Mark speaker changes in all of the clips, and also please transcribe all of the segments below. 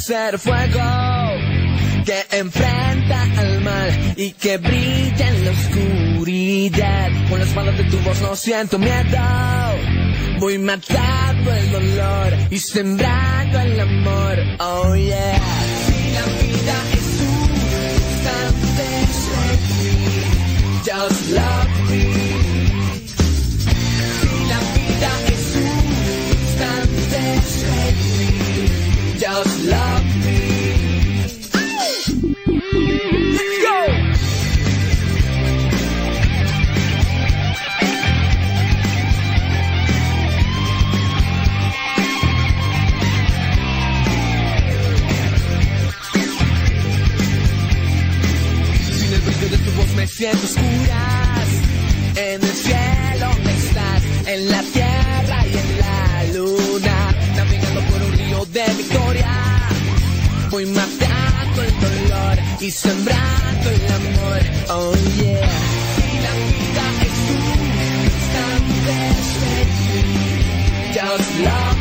Speaker 1: ser fuego que enfrenta al mal y que brilla en la oscuridad. Con las palabras de tu voz no siento miedo. Voy matando el dolor y sembrando el amor. Oh yeah. Si la vida es un instante, just love En el cielo estás, en la tierra y en la luna. Navegando por un río de victoria. Voy matando el dolor y sembrando el amor. Oh yeah. Si la vida es un instante, just love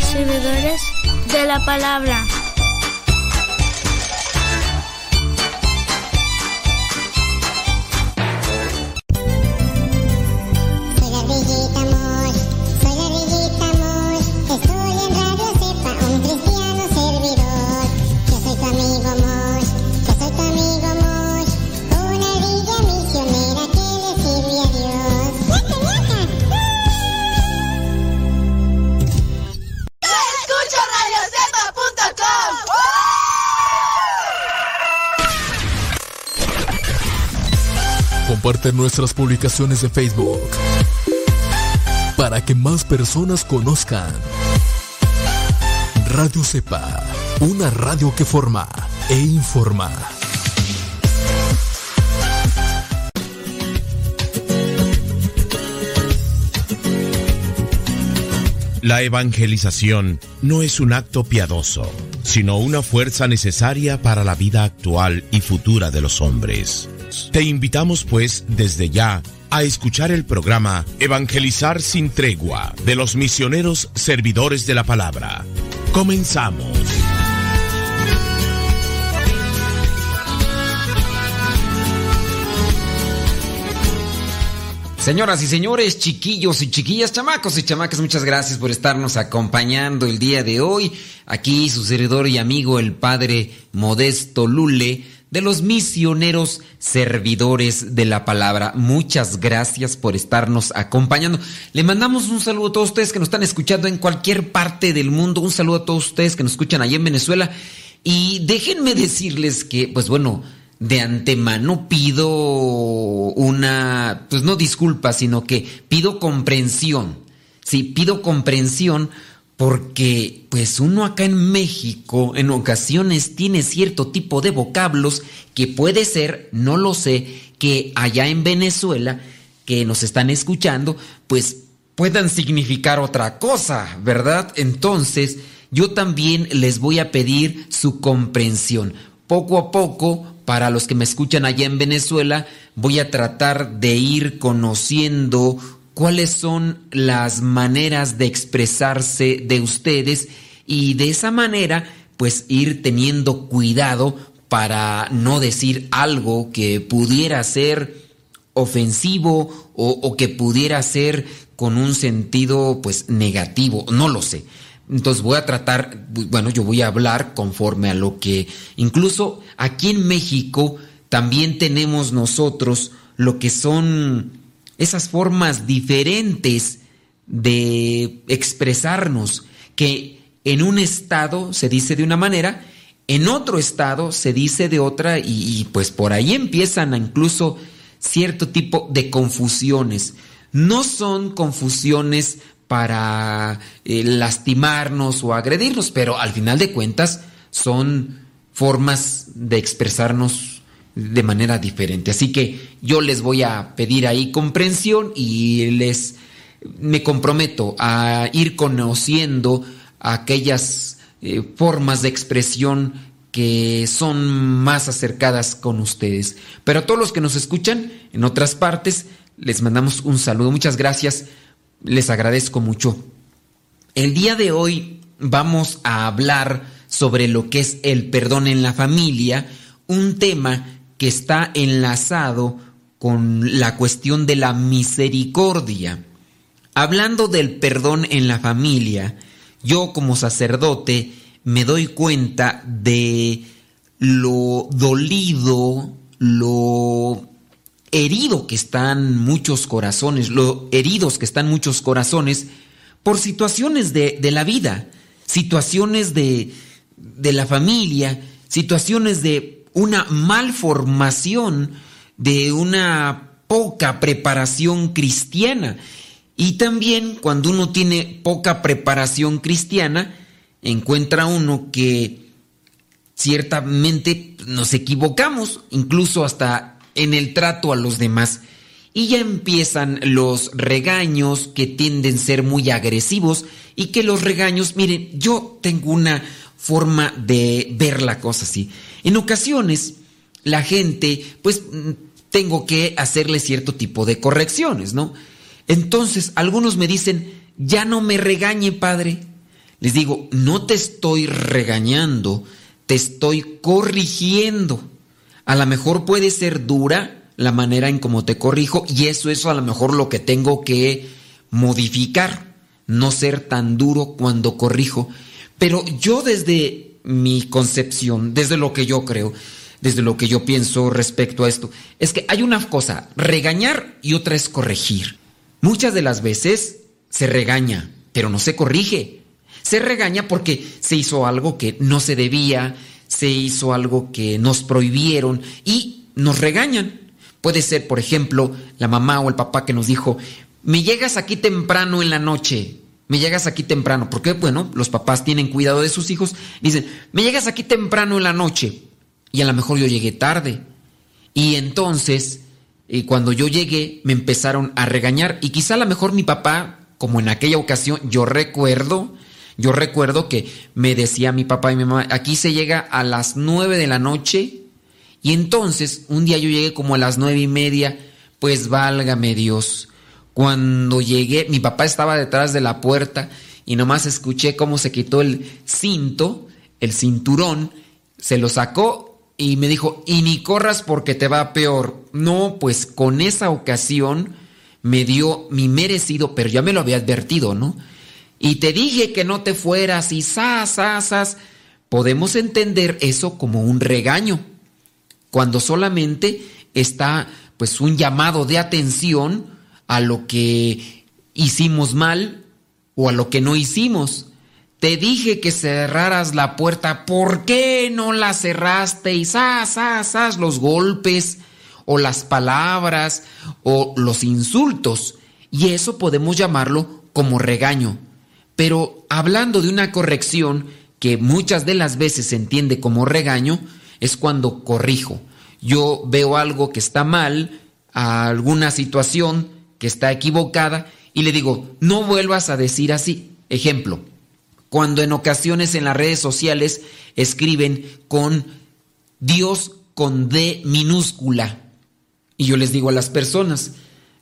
Speaker 2: servidores de la palabra.
Speaker 3: Nuestras publicaciones de Facebook para que más personas conozcan Radio Cepa, una radio que forma e informa.
Speaker 4: La evangelización no es un acto piadoso, sino una fuerza necesaria para la vida actual y futura de los hombres. Te invitamos pues desde ya a escuchar el programa Evangelizar sin tregua de los misioneros servidores de la palabra. Comenzamos.
Speaker 5: Señoras y señores, chiquillos y chiquillas, chamacos y chamacas, muchas gracias por estarnos acompañando el día de hoy. Aquí su servidor y amigo, el padre Modesto Lule, de los misioneros servidores de la palabra. Muchas gracias por estarnos acompañando. Le mandamos un saludo a todos ustedes que nos están escuchando en cualquier parte del mundo. Un saludo a todos ustedes que nos escuchan allá en Venezuela. Y déjenme decirles que, pues bueno, de antemano pido una, pues no disculpa, sino que pido comprensión. Sí, pido comprensión porque pues uno acá en México en ocasiones tiene cierto tipo de vocablos que puede ser, no lo sé, que allá en Venezuela que nos están escuchando, pues puedan significar otra cosa, ¿verdad? Entonces, yo también les voy a pedir su comprensión. Poco a poco, para los que me escuchan allá en Venezuela, voy a tratar de ir conociendo cuáles son las maneras de expresarse de ustedes y de esa manera pues ir teniendo cuidado para no decir algo que pudiera ser ofensivo o, que pudiera ser con un sentido pues negativo, no lo sé. Entonces voy a tratar, bueno, yo voy a hablar conforme a lo que incluso aquí en México también tenemos nosotros lo que son esas formas diferentes de expresarnos, que en un estado se dice de una manera, en otro estado se dice de otra y, pues por ahí empiezan incluso cierto tipo de confusiones. No son confusiones para eh, lastimarnos o agredirnos, pero al final de cuentas son formas de expresarnos de manera diferente. Así que yo les voy a pedir ahí comprensión y les me comprometo a ir conociendo aquellas eh, formas de expresión que son más acercadas con ustedes. Pero a todos los que nos escuchan en otras partes, les mandamos un saludo. Muchas gracias. Les agradezco mucho. El día de hoy vamos a hablar sobre lo que es el perdón en la familia, un tema está enlazado con la cuestión de la misericordia. Hablando del perdón en la familia, yo como sacerdote me doy cuenta de lo dolido, lo herido que están muchos corazones, lo heridos que están muchos corazones por situaciones de, la vida, situaciones de la familia, situaciones de una malformación de una poca preparación cristiana. Y también cuando uno tiene poca preparación cristiana, encuentra uno que ciertamente nos equivocamos, incluso hasta en el trato a los demás. Y ya empiezan los regaños que tienden a ser muy agresivos y que los regaños, miren, yo tengo una forma de ver la cosa así. En ocasiones, la gente, pues mm, tengo que hacerle cierto tipo de correcciones, ¿no? Entonces, algunos me dicen, ya no me regañe, padre. Les digo, no te estoy regañando, te estoy corrigiendo. A lo mejor puede ser dura la manera en cómo te corrijo y eso es a lo mejor lo que tengo que modificar, no ser tan duro cuando corrijo. Pero yo desde mi concepción, desde lo que yo creo, desde lo que yo pienso respecto a esto, es que hay una cosa, regañar y otra es corregir. Muchas de las veces se regaña, pero no se corrige. Se regaña porque se hizo algo que no se debía, se hizo algo que nos prohibieron y nos regañan. Puede ser, por ejemplo, la mamá o el papá que nos dijo, me llegas aquí temprano en la noche, me llegas aquí temprano, porque bueno, los papás tienen cuidado de sus hijos, dicen, me llegas aquí temprano en la noche. Y a lo mejor yo llegué tarde. Y entonces, eh, cuando yo llegué, me empezaron a regañar. Y quizá a lo mejor mi papá, como en aquella ocasión, yo recuerdo, yo recuerdo que me decía mi papá y mi mamá, aquí se llega a las nueve de la noche. Y entonces un día yo llegué como a las nueve y media, pues válgame Dios cuando llegué, mi papá estaba detrás de la puerta y nomás escuché cómo se quitó el cinto, el cinturón, se lo sacó y me dijo, y ni corras porque te va peor. No, pues con esa ocasión me dio mi merecido, pero ya me lo había advertido, ¿no? Y te dije que no te fueras y sas, Podemos entender eso como un regaño. cuando solamente está pues un llamado de atención a lo que hicimos mal o a lo que no hicimos. Te dije que cerraras la puerta, ¿por qué no la cerraste? Y sas, sas, los golpes o las palabras o los insultos. Y eso podemos llamarlo como regaño. Pero hablando de una corrección que muchas de las veces se entiende como regaño, es cuando corrijo. Yo veo algo que está mal, alguna situación que está equivocada, y le digo, no vuelvas a decir así. Ejemplo, cuando en ocasiones en las redes sociales escriben con Dios con D minúscula. Y yo les digo a las personas,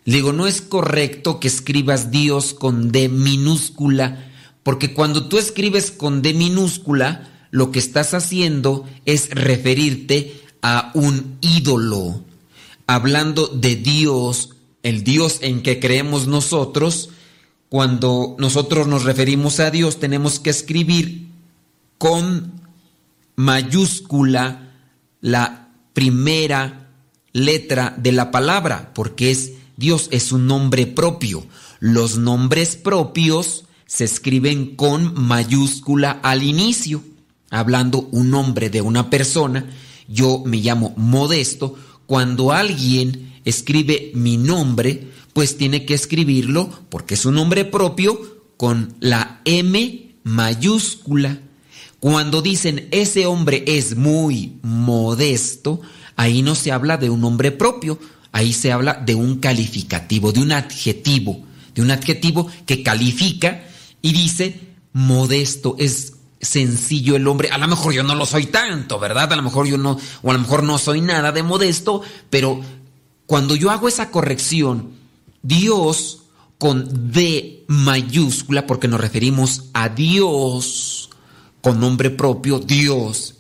Speaker 5: digo, no es correcto que escribas Dios con D minúscula, porque cuando tú escribes con D minúscula, lo que estás haciendo es referirte a un ídolo. Hablando de Dios, el Dios en que creemos nosotros, cuando nosotros nos referimos a Dios tenemos que escribir con mayúscula la primera letra de la palabra, porque es Dios es un nombre propio. Los nombres propios se escriben con mayúscula al inicio. Hablando un nombre de una persona, yo me llamo Modesto. Cuando alguien escribe mi nombre, pues tiene que escribirlo, porque es un nombre propio, con la M mayúscula. Cuando dicen ese hombre es muy modesto, ahí no se habla de un nombre propio, ahí se habla de un calificativo, de un adjetivo, de un adjetivo que califica y dice modesto, es sencillo el hombre. A lo mejor yo no lo soy tanto, ¿verdad? A lo mejor yo no, o a lo mejor no soy nada de modesto, pero cuando yo hago esa corrección, Dios con D mayúscula, porque nos referimos a Dios con nombre propio, Dios.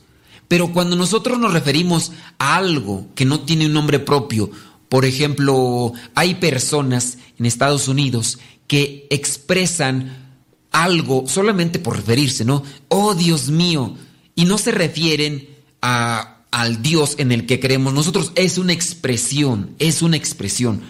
Speaker 5: Pero cuando nosotros nos referimos a algo que no tiene un nombre propio, por ejemplo, hay personas en Estados Unidos que expresan algo solamente por referirse, ¿no? Oh Dios mío, y no se refieren a, al Dios en el que creemos nosotros, es una expresión, es una expresión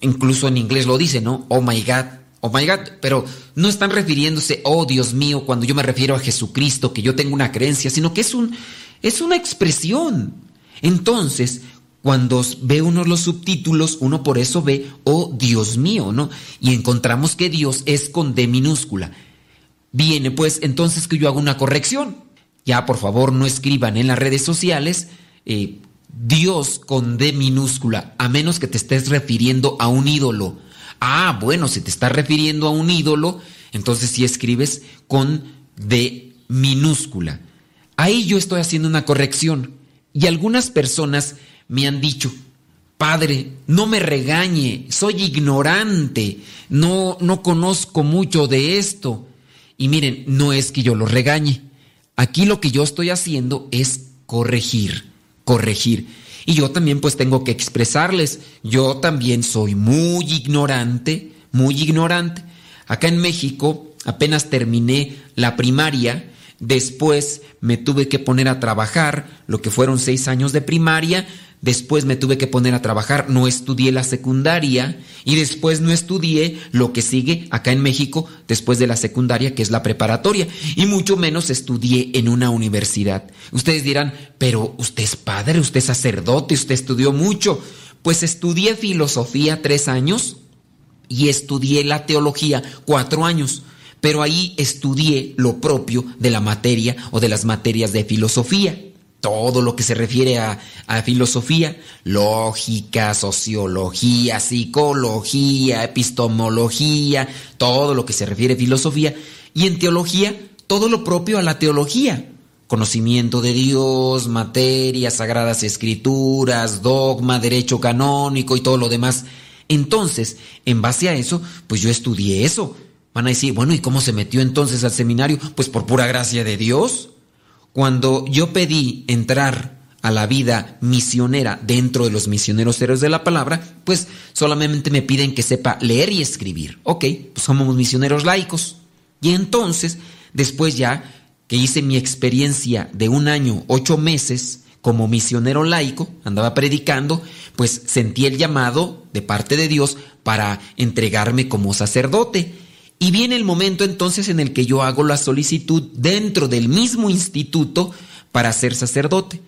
Speaker 5: incluso en inglés lo dice, ¿no? Oh my God, oh my God, pero no están refiriéndose, oh Dios mío, cuando yo me refiero a Jesucristo, que yo tengo una creencia, sino que es, un, es una expresión. Entonces, cuando ve uno los subtítulos, uno por eso ve, oh Dios mío, ¿no? Y encontramos que Dios es con D minúscula. Viene pues entonces que yo hago una corrección. Ya por favor no escriban en las redes sociales eh, Dios con D minúscula, a menos que te estés refiriendo a un ídolo. Ah, bueno, si te estás refiriendo a un ídolo, entonces sí escribes con D minúscula. Ahí yo estoy haciendo una corrección. Y algunas personas me han dicho, Padre, no me regañe, soy ignorante, no, no conozco mucho de esto. Y miren, no es que yo lo regañe. Aquí lo que yo estoy haciendo es corregir corregir. Y yo también pues tengo que expresarles, yo también soy muy ignorante, muy ignorante. Acá en México apenas terminé la primaria, después me tuve que poner a trabajar, lo que fueron seis años de primaria, después me tuve que poner a trabajar, no estudié la secundaria y después no estudié lo que sigue acá en México después de la secundaria, que es la preparatoria, y mucho menos estudié en una universidad. Ustedes dirán, pero usted es padre, usted es sacerdote, usted estudió mucho. Pues estudié filosofía tres años y estudié la teología cuatro años pero ahí estudié lo propio de la materia o de las materias de filosofía todo lo que se refiere a, filosofía, lógica, sociología, psicología, epistemología, todo lo que se refiere a filosofía, y en teología, todo lo propio a la teología. Conocimiento de Dios, materia, sagradas escrituras, dogma, derecho canónico y todo lo demás. Entonces, en base a eso, pues yo estudié eso. Van a decir, bueno, ¿y cómo se metió entonces al seminario? Pues por pura gracia de Dios. Cuando yo pedí entrar a la vida misionera dentro de los misioneros héroes de la palabra, pues solamente me piden que sepa leer y escribir. Ok, pues somos misioneros laicos. Y entonces, después ya que hice mi experiencia de un año, ocho meses, como misionero laico, andaba predicando, pues sentí el llamado de parte de Dios para entregarme como sacerdote. Y viene el momento entonces en el que yo hago la solicitud dentro del mismo instituto para ser sacerdote.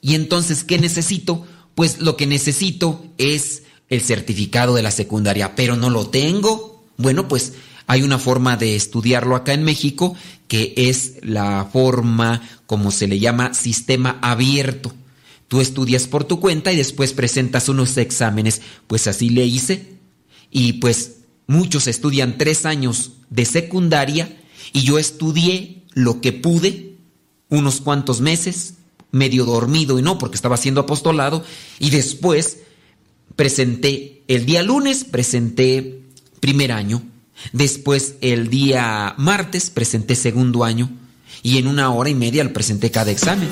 Speaker 5: Y entonces, ¿qué necesito? Pues lo que necesito es el certificado de la secundaria, pero no lo tengo. Bueno, pues hay una forma de estudiarlo acá en México que es la forma, como se le llama, sistema abierto. Tú estudias por tu cuenta y después presentas unos exámenes. Pues así le hice. Y pues muchos estudian tres años de secundaria y yo estudié lo que pude, unos cuantos meses, medio dormido y no porque estaba haciendo apostolado, y después presenté, el día lunes presenté primer año, después el día martes presenté segundo año y en una hora y media lo presenté cada examen.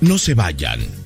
Speaker 4: No se vayan,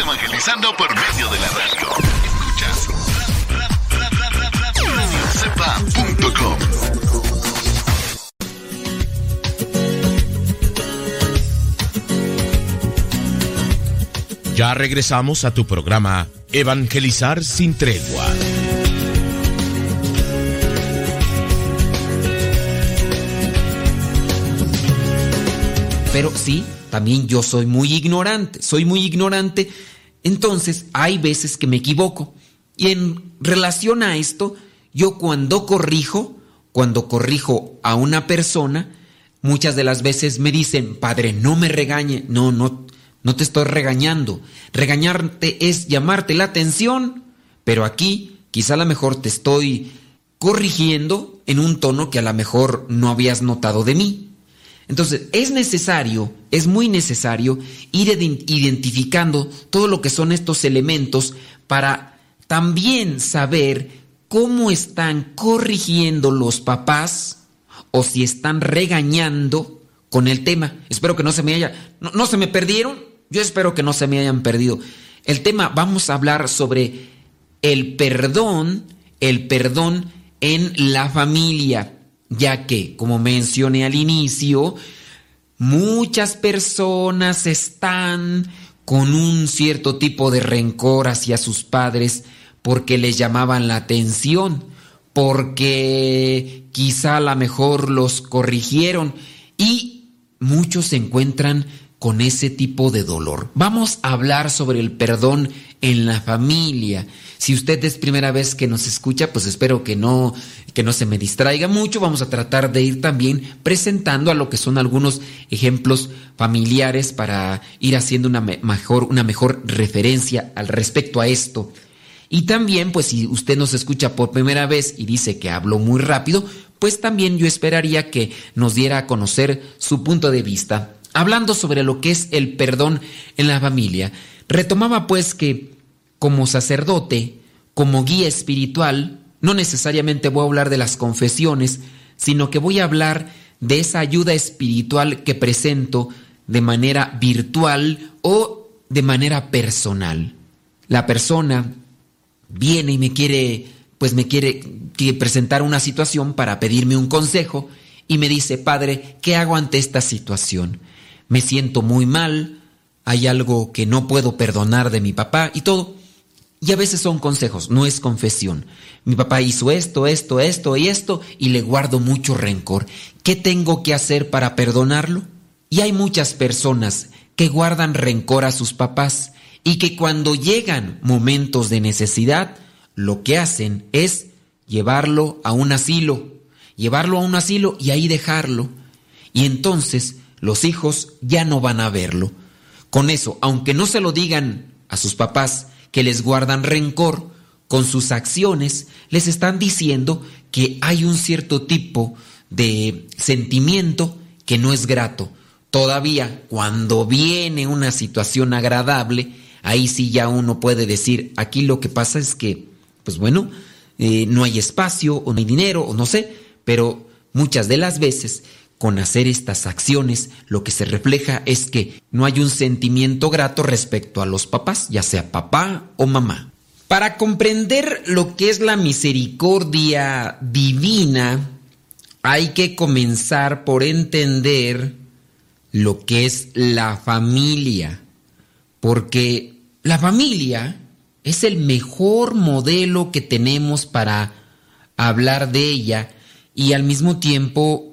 Speaker 6: Evangelizando por medio de la radio. Escuchas radiocepa.com.
Speaker 4: Ya regresamos a tu programa Evangelizar sin tregua.
Speaker 5: Pero sí, también yo soy muy ignorante, soy muy ignorante, entonces hay veces que me equivoco. Y en relación a esto, yo cuando corrijo, cuando corrijo a una persona, muchas de las veces me dicen, padre, no me regañe, no, no, no te estoy regañando. Regañarte es llamarte la atención, pero aquí quizá a lo mejor te estoy corrigiendo en un tono que a lo mejor no habías notado de mí. Entonces, es necesario, es muy necesario ir identificando todo lo que son estos elementos para también saber cómo están corrigiendo los papás o si están regañando con el tema. Espero que no se me haya, no, se me perdieron. Yo espero que no se me hayan perdido. El tema, vamos a hablar sobre el perdón, el perdón en la familia ya que, como mencioné al inicio, muchas personas están con un cierto tipo de rencor hacia sus padres porque les llamaban la atención, porque quizá a lo mejor los corrigieron y muchos se encuentran con ese tipo de dolor. Vamos a hablar sobre el perdón en la familia. Si usted es primera vez que nos escucha, pues espero que no que no se me distraiga mucho. Vamos a tratar de ir también presentando a lo que son algunos ejemplos familiares para ir haciendo una mejor una mejor referencia al respecto a esto. Y también, pues si usted nos escucha por primera vez y dice que hablo muy rápido, pues también yo esperaría que nos diera a conocer su punto de vista. Hablando sobre lo que es el perdón en la familia, retomaba pues que como sacerdote, como guía espiritual, no necesariamente voy a hablar de las confesiones, sino que voy a hablar de esa ayuda espiritual que presento de manera virtual o de manera personal. La persona viene y me quiere, pues me quiere, presentar una situación para pedirme un consejo y me dice, padre, ¿qué hago ante esta situación? Me siento muy mal, hay algo que no puedo perdonar de mi papá y todo. Y a veces son consejos, no es confesión. Mi papá hizo esto, esto, esto y esto y le guardo mucho rencor. ¿Qué tengo que hacer para perdonarlo? Y hay muchas personas que guardan rencor a sus papás y que cuando llegan momentos de necesidad, lo que hacen es llevarlo a un asilo, llevarlo a un asilo y ahí dejarlo. Y entonces los hijos ya no van a verlo. Con eso, aunque no se lo digan a sus papás, que les guardan rencor, con sus acciones les están diciendo que hay un cierto tipo de sentimiento que no es grato. Todavía, cuando viene una situación agradable, ahí sí ya uno puede decir, aquí lo que pasa es que, pues bueno, eh, no hay espacio o no hay dinero o no sé, pero muchas de las veces con hacer estas acciones, lo que se refleja es que no hay un sentimiento grato respecto a los papás, ya sea papá o mamá. Para comprender lo que es la misericordia divina, hay que comenzar por entender lo que es la familia, porque la familia es el mejor modelo que tenemos para hablar de ella y al mismo tiempo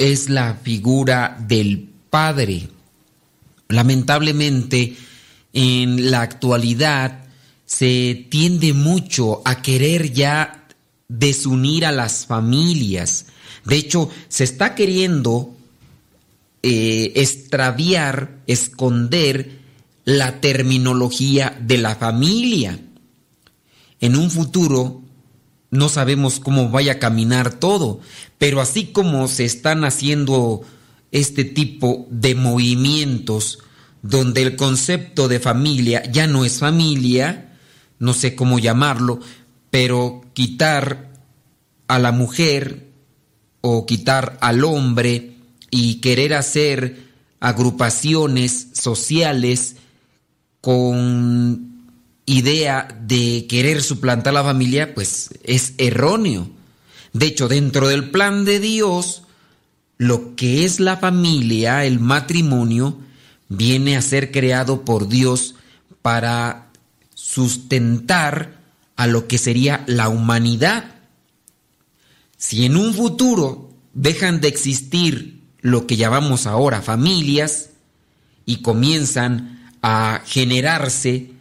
Speaker 5: es la figura del padre. Lamentablemente, en la actualidad se tiende mucho a querer ya desunir a las familias. De hecho, se está queriendo eh, extraviar, esconder la terminología de la familia. En un futuro no sabemos cómo vaya a caminar todo, pero así como se están haciendo este tipo de movimientos donde el concepto de familia ya no es familia, no sé cómo llamarlo, pero quitar a la mujer o quitar al hombre y querer hacer agrupaciones sociales con idea de querer suplantar la familia, pues es erróneo. De hecho, dentro del plan de Dios, lo que es la familia, el matrimonio, viene a ser creado por Dios para sustentar a lo que sería la humanidad. Si en un futuro dejan de existir lo que llamamos ahora familias y comienzan a generarse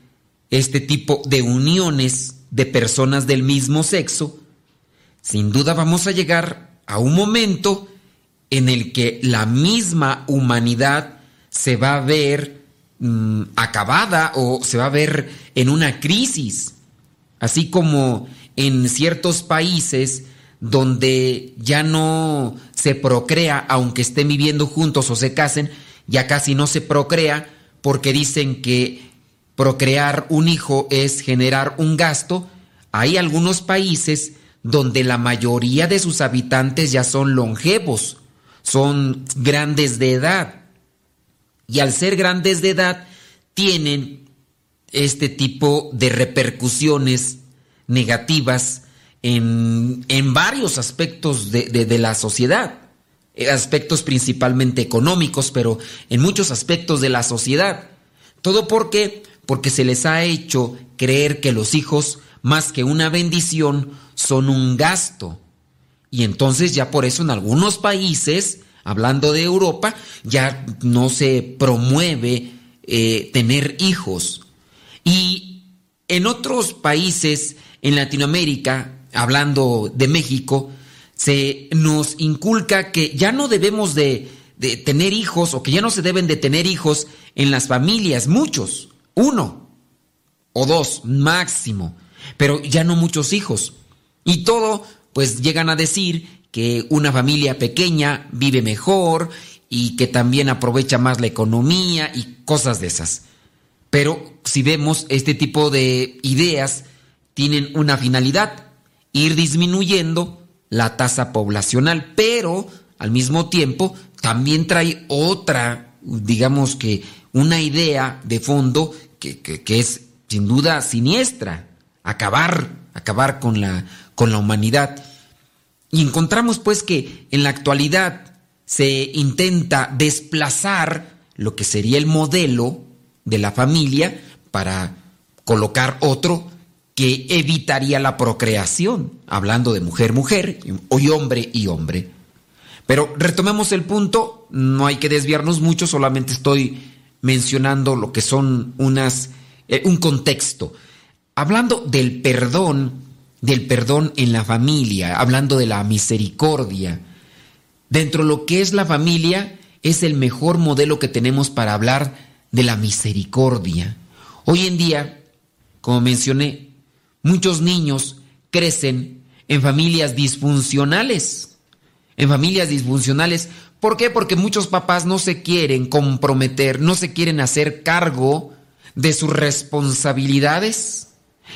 Speaker 5: este tipo de uniones de personas del mismo sexo, sin duda vamos a llegar a un momento en el que la misma humanidad se va a ver mm, acabada o se va a ver en una crisis. Así como en ciertos países donde ya no se procrea, aunque estén viviendo juntos o se casen, ya casi no se procrea porque dicen que procrear un hijo es generar un gasto, hay algunos países donde la mayoría de sus habitantes ya son longevos, son grandes de edad. Y al ser grandes de edad, tienen este tipo de repercusiones negativas en, varios aspectos de, de la sociedad, aspectos principalmente económicos, pero en muchos aspectos de la sociedad. Todo porque porque se les ha hecho creer que los hijos, más que una bendición, son un gasto. Y entonces ya por eso en algunos países, hablando de Europa, ya no se promueve eh, tener hijos. Y en otros países, en Latinoamérica, hablando de México, se nos inculca que ya no debemos de, de tener hijos o que ya no se deben de tener hijos en las familias, muchos uno o dos máximo. pero ya no muchos hijos. Y todo, pues llegan a decir que una familia pequeña vive mejor y que también aprovecha más la economía y cosas de esas. Pero si vemos este tipo de ideas, tienen una finalidad, ir disminuyendo la tasa poblacional, pero al mismo tiempo también trae otra, digamos que una idea de fondo que, que es sin duda siniestra, acabar, acabar con la, con la humanidad. Y encontramos pues que en la actualidad se intenta desplazar lo que sería el modelo de la familia para colocar otro que evitaría la procreación, hablando de mujer-mujer, hoy hombre y hombre. Pero retomemos el punto, no hay que desviarnos mucho, solamente estoy mencionando lo que son unas, eh, un contexto. Hablando del perdón, del perdón en la familia, hablando de la misericordia, dentro de lo que es la familia, es el mejor modelo que tenemos para hablar de la misericordia. Hoy en día, como mencioné, muchos niños crecen en familias disfuncionales. En familias disfuncionales. ¿Por qué? Porque muchos papás no se quieren comprometer, no se quieren hacer cargo de sus responsabilidades.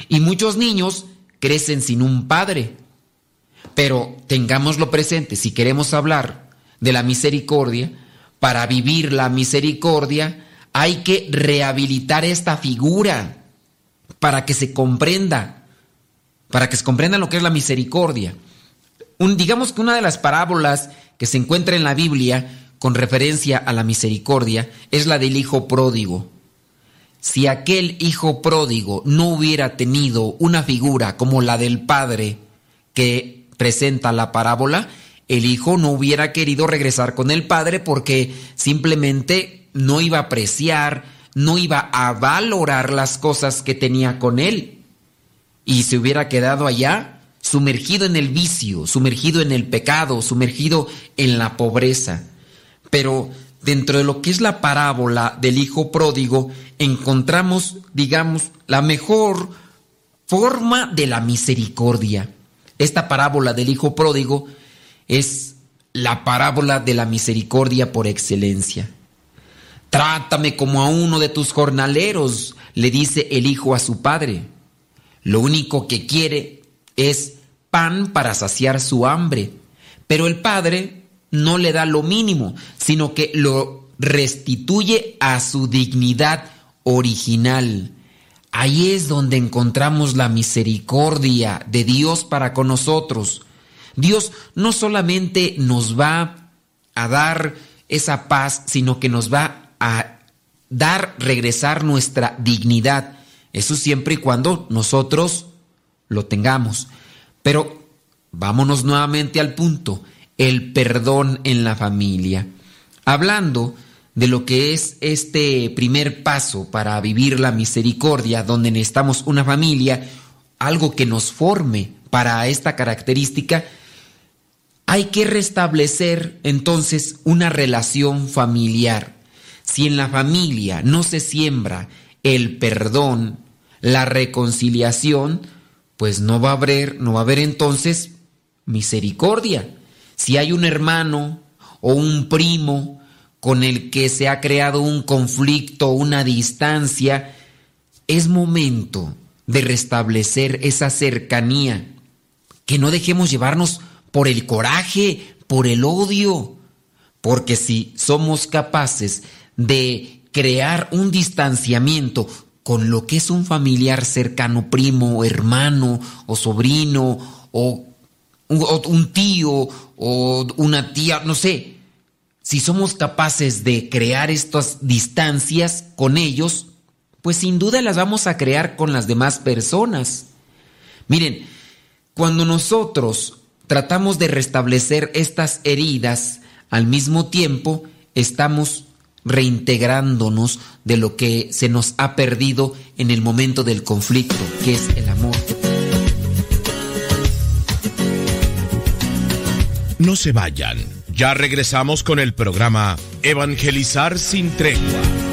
Speaker 5: Y muchos niños crecen sin un padre. Pero tengámoslo presente, si queremos hablar de la misericordia, para vivir la misericordia hay que rehabilitar esta figura para que se comprenda, para que se comprenda lo que es la misericordia. Un, digamos que una de las parábolas que se encuentra en la Biblia con referencia a la misericordia es la del hijo pródigo si aquel hijo pródigo no hubiera tenido una figura como la del padre que presenta la parábola, el hijo no hubiera querido regresar con el padre porque simplemente no iba a apreciar, no iba a valorar las cosas que tenía con él. Y se hubiera quedado allá sumergido en el vicio, sumergido en el pecado, sumergido en la pobreza. Pero dentro de lo que es la parábola del hijo pródigo, encontramos, digamos, la mejor forma de la misericordia. Esta parábola del hijo pródigo es la parábola de la misericordia por excelencia. Trátame como a uno de tus jornaleros, le dice el hijo a su padre. Lo único que quiere es pan para saciar su hambre. Pero el padre no le da lo mínimo, sino que lo restituye a su dignidad original. Ahí es donde encontramos la misericordia de Dios para con nosotros. Dios no solamente nos va a dar esa paz, sino que nos va a dar, regresar nuestra dignidad. Eso siempre y cuando nosotros lo tengamos. Pero vámonos nuevamente al punto el perdón en la familia. Hablando de lo que es este primer paso para vivir la misericordia, donde necesitamos una familia, algo que nos forme para esta característica, hay que restablecer entonces una relación familiar. Si en la familia no se siembra el perdón, la reconciliación, pues no va a haber, no va a haber entonces misericordia. Si hay un hermano o un primo con el que se ha creado un conflicto, una distancia, es momento de restablecer esa cercanía. Que no dejemos llevarnos por el coraje, por el odio. Porque si somos capaces de crear un distanciamiento con lo que es un familiar cercano, primo, hermano o sobrino o un, tío o una tía, no sé. Si somos capaces de crear estas distancias con ellos, pues sin duda las vamos a crear con las demás personas. Miren, cuando nosotros tratamos de restablecer estas heridas, al mismo tiempo estamos reintegrándonos de lo que se nos ha perdido en el momento del conflicto, que es el amor.
Speaker 4: No se vayan. Ya regresamos con el programa Evangelizar sin tregua.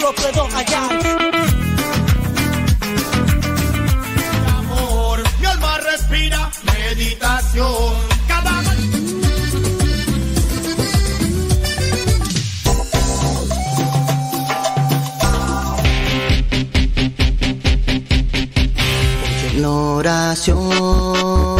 Speaker 7: Lo puedo hallar.
Speaker 8: Amor, mi alma respira meditación. Cada
Speaker 9: oración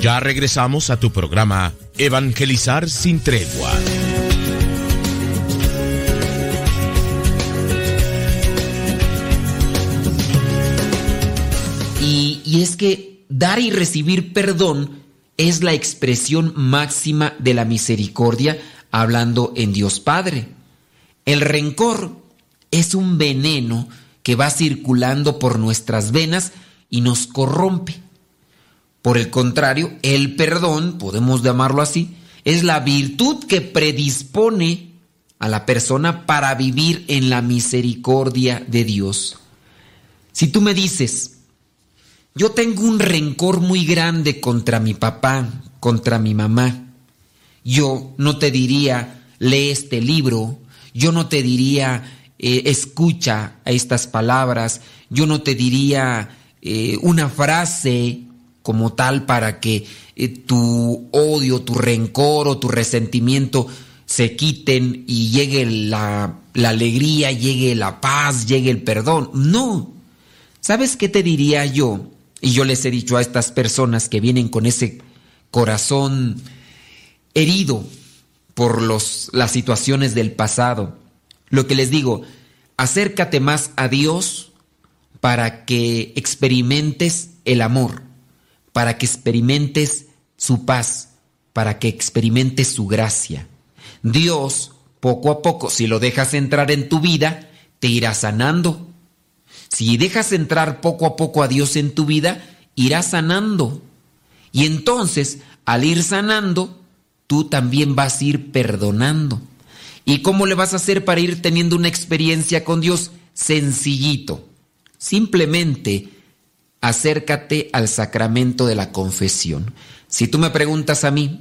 Speaker 4: Ya regresamos a tu programa Evangelizar sin tregua.
Speaker 5: Y, y, es que dar y recibir perdón es la expresión máxima de la misericordia hablando en Dios Padre. El rencor es un veneno que va circulando por nuestras venas y nos corrompe. Por el contrario, el perdón, podemos llamarlo así, es la virtud que predispone a la persona para vivir en la misericordia de Dios. Si tú me dices, yo tengo un rencor muy grande contra mi papá, contra mi mamá, yo no te diría, lee este libro, yo no te diría, eh, escucha estas palabras, yo no te diría eh, una frase como tal para que eh, tu odio, tu rencor o tu resentimiento se quiten y llegue la, la, alegría, llegue la paz, llegue el perdón. No. ¿Sabes qué te diría yo? Y yo les he dicho a estas personas que vienen con ese corazón herido por los, las situaciones del pasado. Lo que les digo, acércate más a Dios para que experimentes el amor para que experimentes su paz, para que experimentes su gracia. Dios, poco a poco, si lo dejas entrar en tu vida, te irá sanando. Si dejas entrar poco a poco a Dios en tu vida, irá sanando. Y entonces, al ir sanando, tú también vas a ir perdonando. ¿Y cómo le vas a hacer para ir teniendo una experiencia con Dios? Sencillito. Simplemente acércate al sacramento de la confesión. Si tú me preguntas a mí,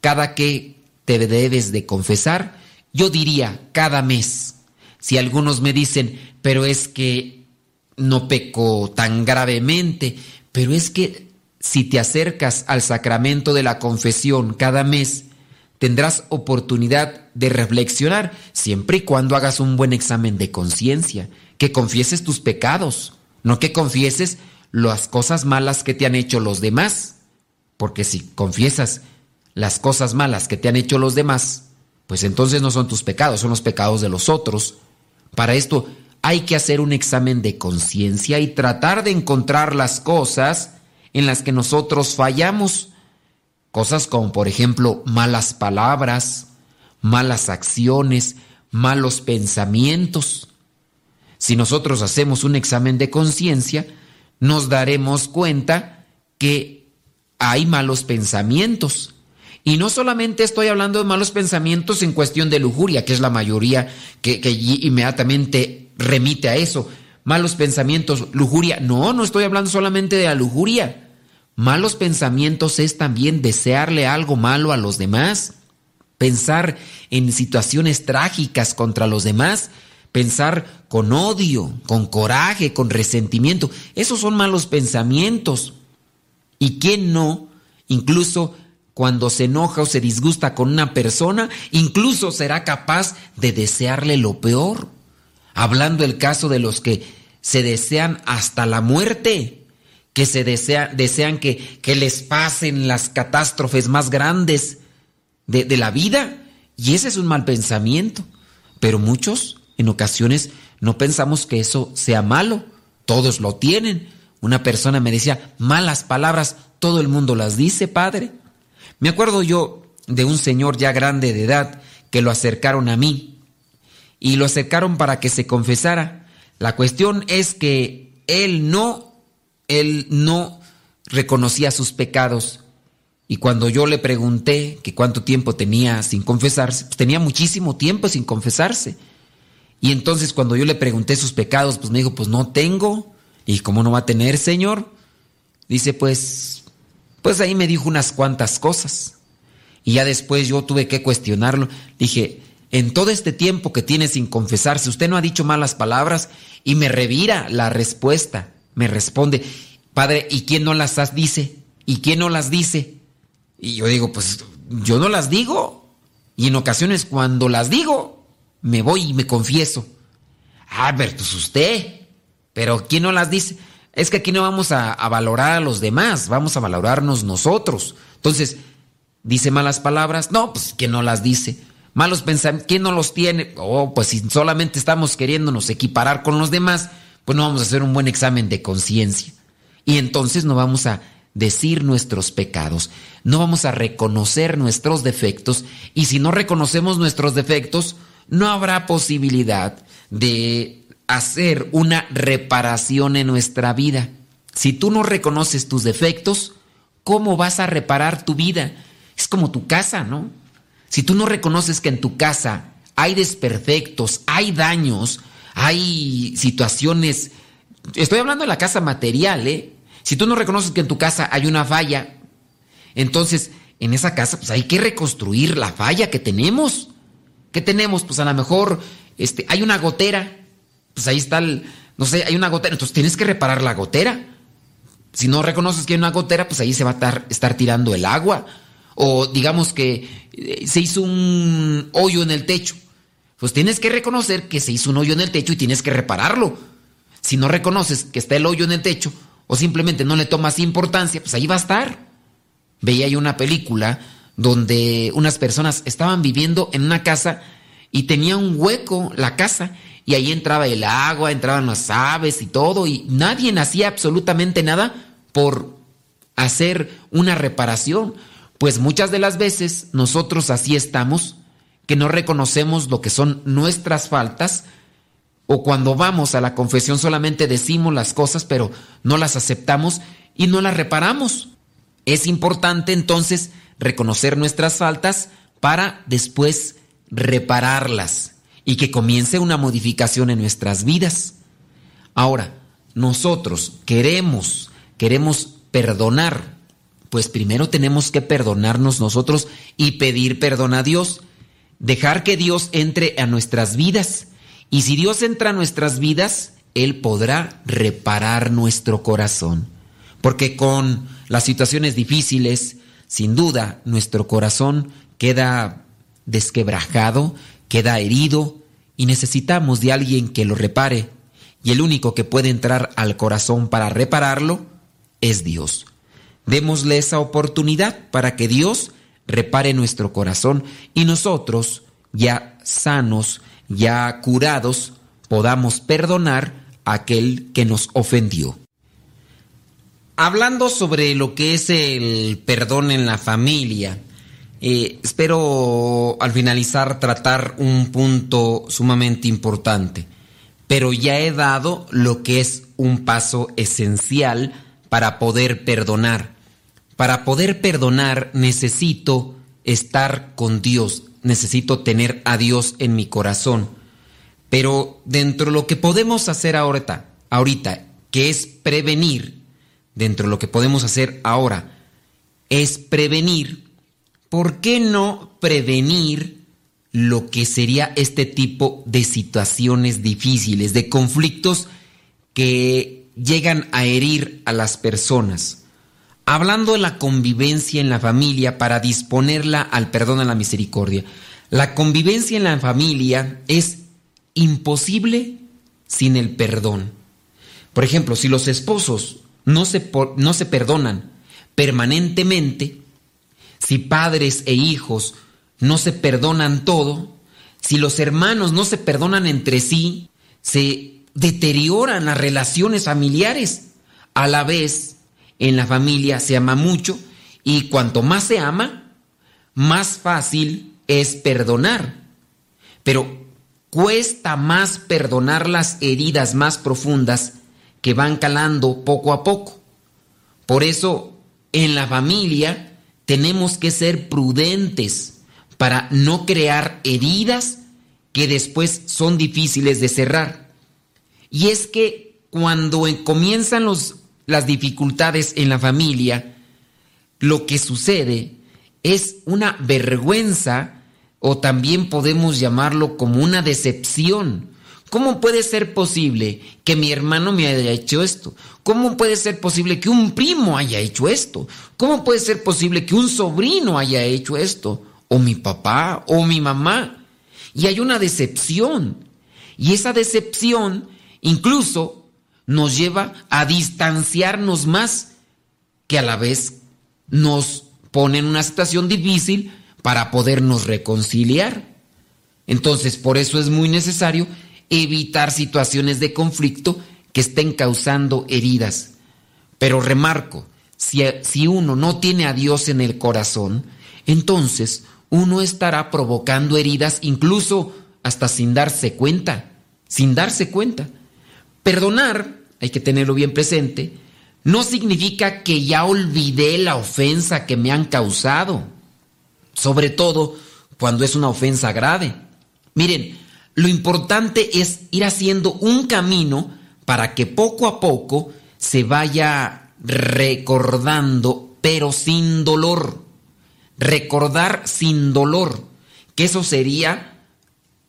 Speaker 5: cada que te debes de confesar, yo diría cada mes. Si algunos me dicen, pero es que no peco tan gravemente, pero es que si te acercas al sacramento de la confesión cada mes, tendrás oportunidad de reflexionar siempre y cuando hagas un buen examen de conciencia, que confieses tus pecados, no que confieses las cosas malas que te han hecho los demás. Porque si confiesas las cosas malas que te han hecho los demás, pues entonces no son tus pecados, son los pecados de los otros. Para esto hay que hacer un examen de conciencia y tratar de encontrar las cosas en las que nosotros fallamos. Cosas como, por ejemplo, malas palabras, malas acciones, malos pensamientos. Si nosotros hacemos un examen de conciencia, nos daremos cuenta que hay malos pensamientos. Y no solamente estoy hablando de malos pensamientos en cuestión de lujuria, que es la mayoría que, que inmediatamente remite a eso. Malos pensamientos, lujuria. No, no estoy hablando solamente de la lujuria. Malos pensamientos es también desearle algo malo a los demás, pensar en situaciones trágicas contra los demás, pensar con odio, con coraje, con resentimiento. Esos son malos pensamientos. ¿Y quién no? Incluso cuando se enoja o se disgusta con una persona, incluso será capaz de desearle lo peor. Hablando el caso de los que se desean hasta la muerte, que se desean que, que les pasen las catástrofes más grandes de, de la vida. Y ese es un mal pensamiento. Pero muchos, en ocasiones, no pensamos que eso sea malo. Todos lo tienen. Una persona me decía, malas palabras, todo el mundo las dice, padre. Me acuerdo yo de un señor ya grande de edad que lo acercaron a mí y lo acercaron para que se confesara. La cuestión es que él no, él no reconocía sus pecados. Y cuando yo le pregunté que cuánto tiempo tenía sin confesarse, pues tenía muchísimo tiempo sin confesarse. Y entonces cuando yo le pregunté sus pecados, pues me dijo, pues no tengo. ¿Y cómo no va a tener, Señor? Dice, pues pues ahí me dijo unas cuantas cosas. Y ya después yo tuve que cuestionarlo. Dije, en todo este tiempo que tiene sin confesarse, usted no ha dicho malas palabras y me revira la respuesta. Me responde, Padre, ¿y quién no las dice? ¿Y quién no las dice? Y yo digo, pues yo no las digo. Y en ocasiones cuando las digo, me voy y me confieso. Ah, pero pues usted. Pero ¿quién no las dice? Es que aquí no vamos a, valorar a los demás, vamos a valorarnos nosotros. Entonces, dice malas palabras, no, pues ¿quién no las dice? Malos pensamientos, ¿quién no los tiene? Oh, pues si solamente estamos queriéndonos equiparar con los demás, pues no vamos a hacer un buen examen de conciencia. Y entonces no vamos a decir nuestros pecados, no vamos a reconocer nuestros defectos, y si no reconocemos nuestros defectos, no habrá posibilidad de hacer una reparación en nuestra vida. Si tú no reconoces tus defectos, ¿cómo vas a reparar tu vida? Es como tu casa, ¿no? Si tú no reconoces que en tu casa hay desperfectos, hay daños, hay situaciones... Estoy hablando de la casa material, ¿eh? Si tú no reconoces que en tu casa hay una falla, entonces en esa casa pues hay que reconstruir la falla que tenemos. ¿Qué tenemos? Pues a lo mejor este, hay una gotera pues ahí está el, no sé, hay una gotera, entonces tienes que reparar la gotera. Si no reconoces que hay una gotera, pues ahí se va a estar, estar tirando el agua. O digamos que eh, se hizo un hoyo en el techo. Pues tienes que reconocer que se hizo un hoyo en el techo y tienes que repararlo. Si no reconoces que está el hoyo en el techo o simplemente no le tomas importancia, pues ahí va a estar. Veía yo una película donde unas personas estaban viviendo en una casa y tenía un hueco la casa y ahí entraba el agua, entraban las aves y todo, y nadie hacía absolutamente nada por hacer una reparación. Pues muchas de las veces nosotros así estamos, que no reconocemos lo que son nuestras faltas, o cuando vamos a la confesión solamente decimos las cosas, pero no las aceptamos y no las reparamos. Es importante entonces reconocer nuestras faltas para después repararlas y que comience una modificación en nuestras vidas. Ahora, nosotros queremos, queremos perdonar, pues primero tenemos que perdonarnos nosotros y pedir perdón a Dios, dejar que Dios entre a nuestras vidas. Y si Dios entra a nuestras vidas, Él podrá reparar nuestro corazón. Porque con las situaciones difíciles, sin duda, nuestro corazón queda desquebrajado, queda herido y necesitamos de alguien que lo repare. Y el único que puede entrar al corazón para repararlo es Dios. Démosle esa oportunidad para que Dios repare nuestro corazón y nosotros, ya sanos, ya curados, podamos perdonar a aquel que nos ofendió. Hablando sobre lo que es el perdón en la familia, eh, espero al finalizar tratar un punto sumamente importante, pero ya he dado lo que es un paso esencial para poder perdonar. Para poder perdonar necesito estar con Dios, necesito tener a Dios en mi corazón. Pero dentro de lo que podemos hacer ahorita, ahorita, que es prevenir, dentro de lo que podemos hacer ahora, es prevenir, ¿por qué no prevenir lo que sería este tipo de situaciones difíciles, de conflictos que llegan a herir a las personas? Hablando de la convivencia en la familia para disponerla al perdón, a la misericordia. La convivencia en la familia es imposible sin el perdón. Por ejemplo, si los esposos no se, no se perdonan permanentemente, si padres e hijos no se perdonan todo, si los hermanos no se perdonan entre sí, se deterioran las relaciones familiares. A la vez, en la familia se ama mucho y cuanto más se ama, más fácil es perdonar. Pero cuesta más perdonar las heridas más profundas que van calando poco a poco. Por eso, en la familia tenemos que ser prudentes para no crear heridas que después son difíciles de cerrar. Y es que cuando comienzan los, las dificultades en la familia, lo que sucede es una vergüenza o también podemos llamarlo como una decepción. ¿Cómo puede ser posible que mi hermano me haya hecho esto? ¿Cómo puede ser posible que un primo haya hecho esto? ¿Cómo puede ser posible que un sobrino haya hecho esto? ¿O mi papá? ¿O mi mamá? Y hay una decepción. Y esa decepción incluso nos lleva a distanciarnos más, que a la vez nos pone en una situación difícil para podernos reconciliar. Entonces, por eso es muy necesario evitar situaciones de conflicto que estén causando heridas. Pero remarco, si, si, uno no tiene a Dios en el corazón, entonces uno estará provocando heridas incluso hasta sin darse cuenta, sin darse cuenta. Perdonar, hay que tenerlo bien presente, no significa que ya olvidé la ofensa que me han causado sobre todo cuando es una ofensa grave. Miren, lo importante es ir haciendo un camino para que poco a poco se vaya recordando, pero sin dolor. Recordar sin dolor, que eso sería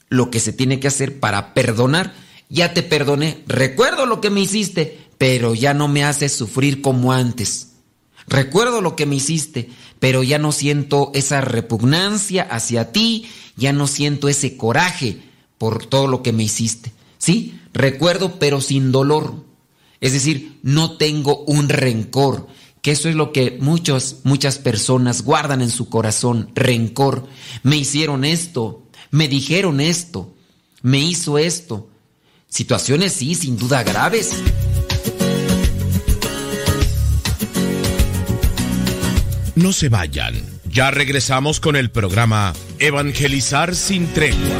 Speaker 5: lo que se tiene que hacer para perdonar. Ya te perdoné, recuerdo lo que me hiciste, pero ya no me haces sufrir como antes. Recuerdo lo que me hiciste, pero ya no siento esa repugnancia hacia ti, ya no siento ese coraje por todo lo que me hiciste. ¿Sí? Recuerdo, pero sin dolor. Es decir, no tengo un rencor, que eso es lo que muchos, muchas personas guardan en su corazón, rencor. Me hicieron esto, me dijeron esto, me hizo esto. Situaciones sí, sin duda graves.
Speaker 4: No se vayan. Ya regresamos con el programa Evangelizar sin tregua.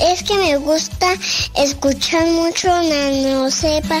Speaker 10: Es que me gusta escuchar mucho Nano Sepa.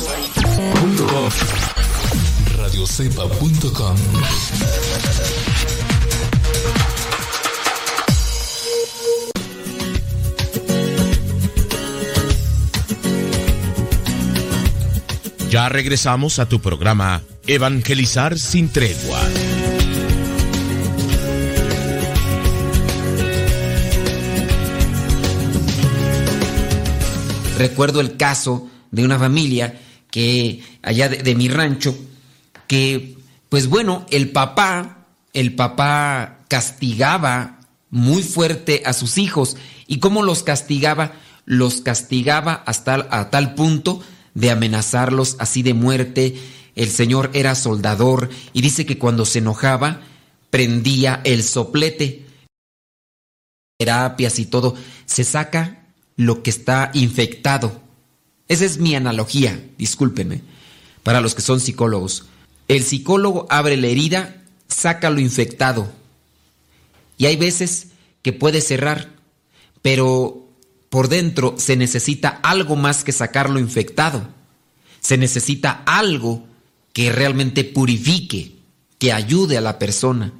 Speaker 3: radiocepa.com
Speaker 4: Ya regresamos a tu programa Evangelizar sin tregua.
Speaker 5: Recuerdo el caso de una familia que allá de, mi rancho, que pues bueno, el papá, el papá castigaba muy fuerte a sus hijos. ¿Y cómo los castigaba? Los castigaba hasta a tal punto de amenazarlos así de muerte. El señor era soldador y dice que cuando se enojaba prendía el soplete. Terapias y todo. Se saca lo que está infectado. Esa es mi analogía, discúlpenme, para los que son psicólogos. El psicólogo abre la herida, saca lo infectado. Y hay veces que puede cerrar, pero por dentro se necesita algo más que sacar lo infectado. Se necesita algo que realmente purifique, que ayude a la persona.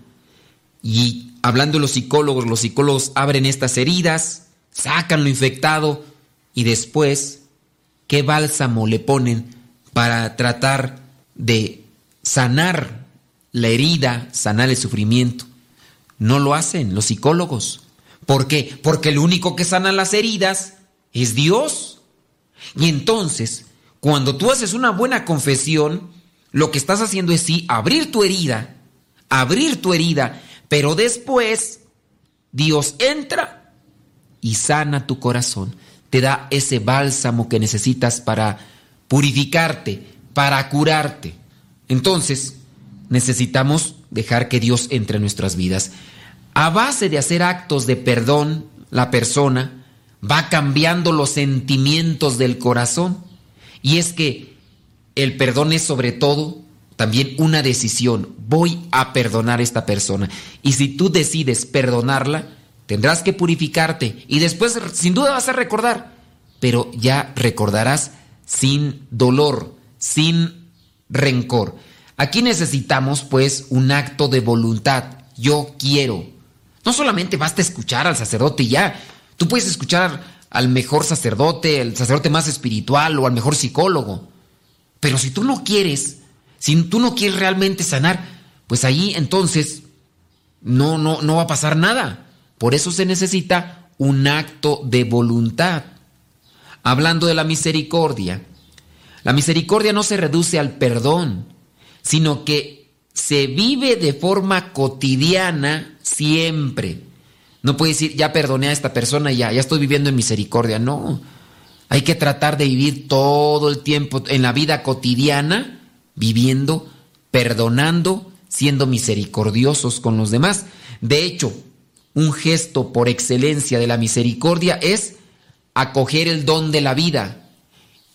Speaker 5: Y hablando de los psicólogos, los psicólogos abren estas heridas, sacan lo infectado y después, ¿qué bálsamo le ponen para tratar de sanar la herida, sanar el sufrimiento? No lo hacen los psicólogos. ¿Por qué? Porque el único que sana las heridas es Dios. Y entonces, cuando tú haces una buena confesión, lo que estás haciendo es sí abrir tu herida, abrir tu herida, pero después Dios entra y sana tu corazón, te da ese bálsamo que necesitas para purificarte, para curarte. Entonces, necesitamos dejar que Dios entre en nuestras vidas. A base de hacer actos de perdón, la persona va cambiando los sentimientos del corazón. Y es que el perdón es sobre todo también una decisión. Voy a perdonar a esta persona. Y si tú decides perdonarla, tendrás que purificarte. Y después sin duda vas a recordar. Pero ya recordarás sin dolor, sin rencor. Aquí necesitamos pues un acto de voluntad. Yo quiero. No solamente basta escuchar al sacerdote y ya. Tú puedes escuchar al mejor sacerdote, el sacerdote más espiritual o al mejor psicólogo. Pero si tú no quieres, si tú no quieres realmente sanar, pues ahí entonces no, no, no va a pasar nada. Por eso se necesita un acto de voluntad. Hablando de la misericordia, la misericordia no se reduce al perdón, sino que se vive de forma cotidiana siempre. No puedes decir, ya perdoné a esta persona, ya, ya estoy viviendo en misericordia. No. Hay que tratar de vivir todo el tiempo en la vida cotidiana, viviendo, perdonando, siendo misericordiosos con los demás. De hecho, un gesto por excelencia de la misericordia es acoger el don de la vida.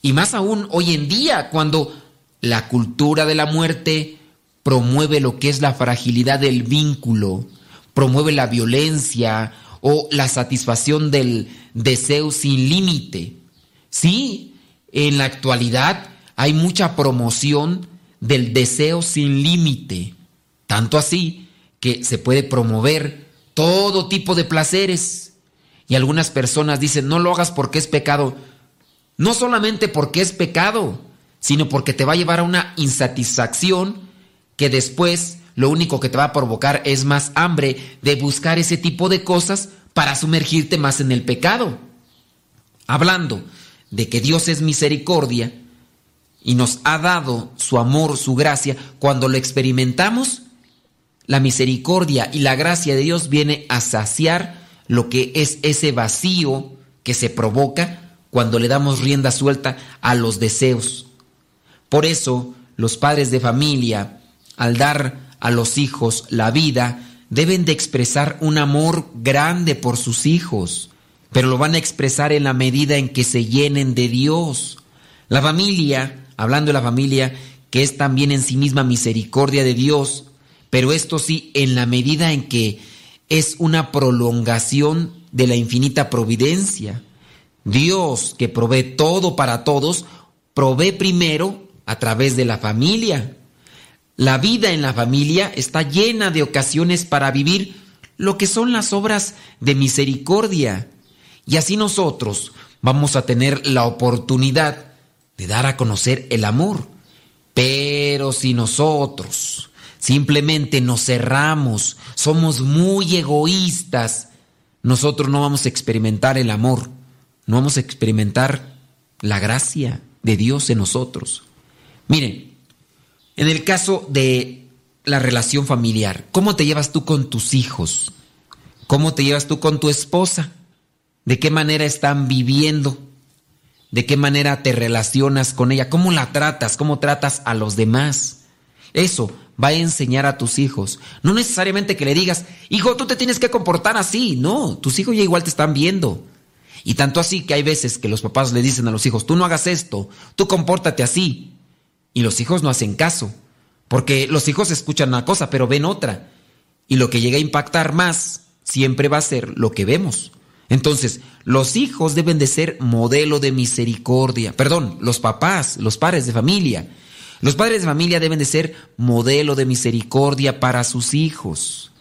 Speaker 5: Y más aún hoy en día, cuando la cultura de la muerte promueve lo que es la fragilidad del vínculo, promueve la violencia o la satisfacción del deseo sin límite. Sí, en la actualidad hay mucha promoción del deseo sin límite, tanto así que se puede promover todo tipo de placeres. Y algunas personas dicen, no lo hagas porque es pecado. No solamente porque es pecado, sino porque te va a llevar a una insatisfacción que después lo único que te va a provocar es más hambre de buscar ese tipo de cosas para sumergirte más en el pecado. Hablando de que Dios es misericordia y nos ha dado su amor, su gracia, cuando lo experimentamos, la misericordia y la gracia de Dios viene a saciar lo que es ese vacío que se provoca cuando le damos rienda suelta a los deseos. Por eso, los padres de familia, al dar a los hijos la vida, deben de expresar un amor grande por sus hijos, pero lo van a expresar en la medida en que se llenen de Dios. La familia, hablando de la familia, que es también en sí misma misericordia de Dios, pero esto sí en la medida en que es una prolongación de la infinita providencia. Dios, que provee todo para todos, provee primero a través de la familia. La vida en la familia está llena de ocasiones para vivir lo que son las obras de misericordia. Y así nosotros vamos a tener la oportunidad de dar a conocer el amor. Pero si nosotros simplemente nos cerramos, somos muy egoístas, nosotros no vamos a experimentar el amor, no vamos a experimentar la gracia de Dios en nosotros. Miren, en el caso de la relación familiar, ¿cómo te llevas tú con tus hijos? ¿Cómo te llevas tú con tu esposa? ¿De qué manera están viviendo? ¿De qué manera te relacionas con ella? ¿Cómo la tratas? ¿Cómo tratas a los demás? Eso va a enseñar a tus hijos. No necesariamente que le digas, hijo, tú te tienes que comportar así. No, tus hijos ya igual te están viendo. Y tanto así que hay veces que los papás le dicen a los hijos, tú no hagas esto, tú compórtate así. Y los hijos no hacen caso. Porque los hijos escuchan una cosa, pero ven otra. Y lo que llega a impactar más siempre va a ser lo que vemos. Entonces, los hijos deben de ser modelo de misericordia. Perdón, los papás, los padres de familia. Los padres de familia deben de ser modelo de misericordia para sus hijos.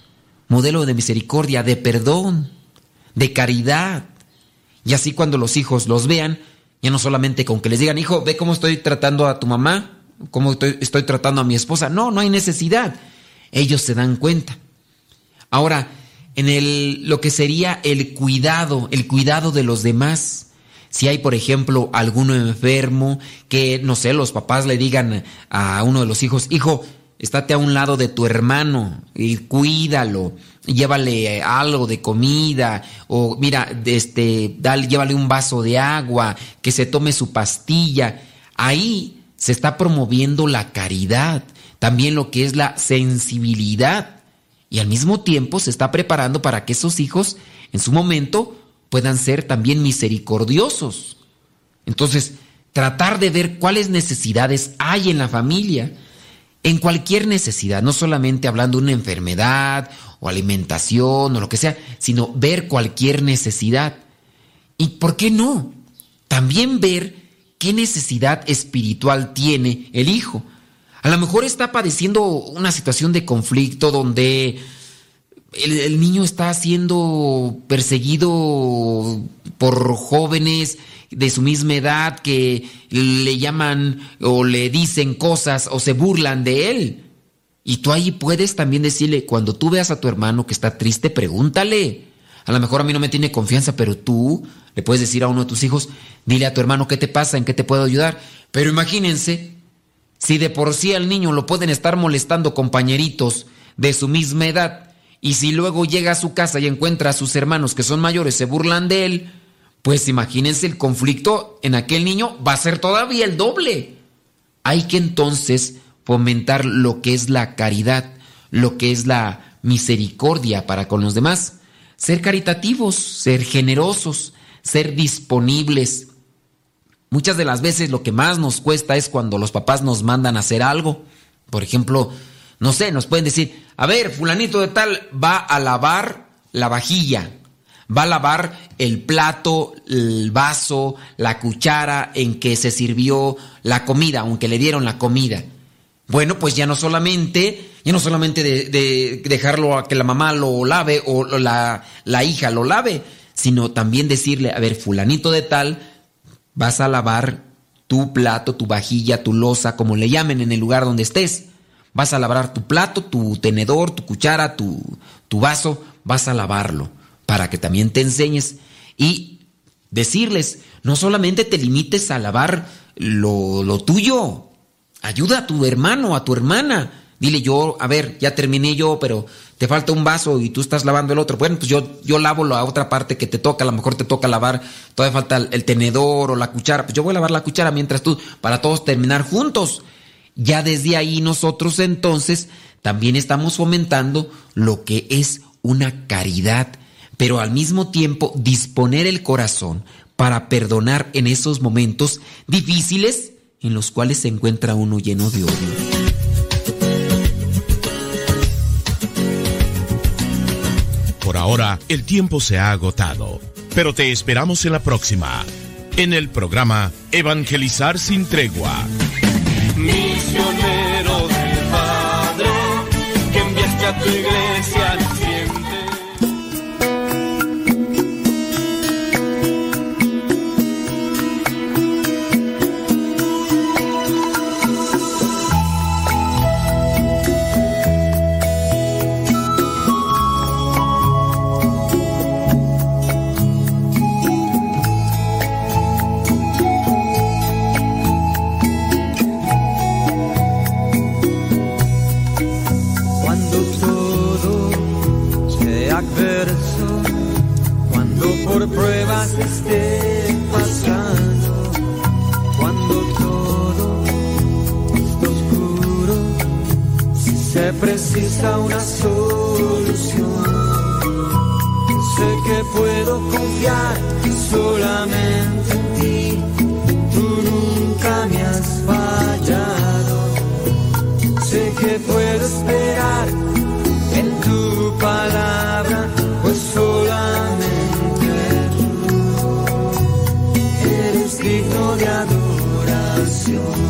Speaker 5: Modelo de misericordia, de perdón, de caridad. Y así cuando los hijos los vean, ya no solamente con que les digan, hijo, ve cómo estoy tratando a tu mamá, cómo estoy, estoy tratando a mi esposa. No, no hay necesidad. Ellos se dan cuenta. Ahora, en el, lo que sería el cuidado, el cuidado de los demás. Si hay, por ejemplo, alguno enfermo, que, no sé, los papás le digan a uno de los hijos, hijo, estate a un lado de tu hermano y cuídalo, llévale algo de comida, o mira, este, dale, llévale un vaso de agua, que se tome su pastilla. Ahí se está promoviendo la caridad, también lo que es la sensibilidad y al mismo tiempo se está preparando para que esos hijos en su momento puedan ser también misericordiosos. Entonces, tratar de ver cuáles necesidades hay en la familia, en cualquier necesidad, no solamente hablando de una enfermedad o alimentación o lo que sea, sino ver cualquier necesidad. ¿Y por qué no? También ver qué necesidad espiritual tiene el hijo. A lo mejor está padeciendo una situación de conflicto donde el, niño está siendo perseguido por jóvenes de su misma edad que le llaman o le dicen cosas o se burlan de él. Y tú ahí puedes también decirle, cuando tú veas a tu hermano que está triste, pregúntale. A lo mejor a mí no me tiene confianza, pero tú le puedes decir a uno de tus hijos, dile a tu hermano qué te pasa, en qué te puedo ayudar. Pero imagínense si de por sí al niño lo pueden estar molestando compañeritos de su misma edad, y si luego llega a su casa y encuentra a sus hermanos que son mayores se burlan de él, pues imagínense el conflicto en aquel niño va a ser todavía el doble. Hay que entonces fomentar lo que es la caridad, lo que es la misericordia para con los demás, ser caritativos, ser generosos, ser disponibles, Muchas de las veces lo que más nos cuesta es cuando los papás nos mandan a hacer algo. Por ejemplo, no sé, nos pueden decir, a ver, fulanito de tal va a lavar la vajilla, va a lavar el plato, el vaso, la cuchara en que se sirvió la comida, aunque le dieron la comida. Bueno, pues ya no solamente, ya no solamente de, dejarlo a que la mamá lo lave o la, la hija lo lave, sino también decirle, a ver, fulanito de tal, vas a lavar tu plato, tu vajilla, tu losa, como le llamen en el lugar donde estés. Vas a lavar tu plato, tu tenedor, tu cuchara, tu, tu vaso, vas a lavarlo para que también te enseñes y decirles, no solamente te limites a lavar lo, lo tuyo, ayuda a tu hermano, a tu hermana. Dile yo, a ver, ya terminé yo, pero te falta un vaso y tú estás lavando el otro. Bueno, pues yo, yo lavo la otra parte que te toca, a lo mejor te toca lavar, todavía falta el, tenedor o la cuchara. Pues yo voy a lavar la cuchara mientras tú, para todos terminar juntos. Ya desde ahí nosotros entonces también estamos fomentando lo que es una caridad, pero al mismo tiempo disponer el corazón para perdonar en esos momentos difíciles en los cuales se encuentra uno lleno de odio.
Speaker 4: Por ahora, el tiempo se ha agotado, pero te esperamos en la próxima, en el programa Evangelizar sin tregua.
Speaker 8: Misionero exista una solución. Sé que puedo confiar solamente en ti. Tú nunca me has fallado. Sé que puedo esperar en tu palabra,
Speaker 11: pues solamente tú eres digno de adoración.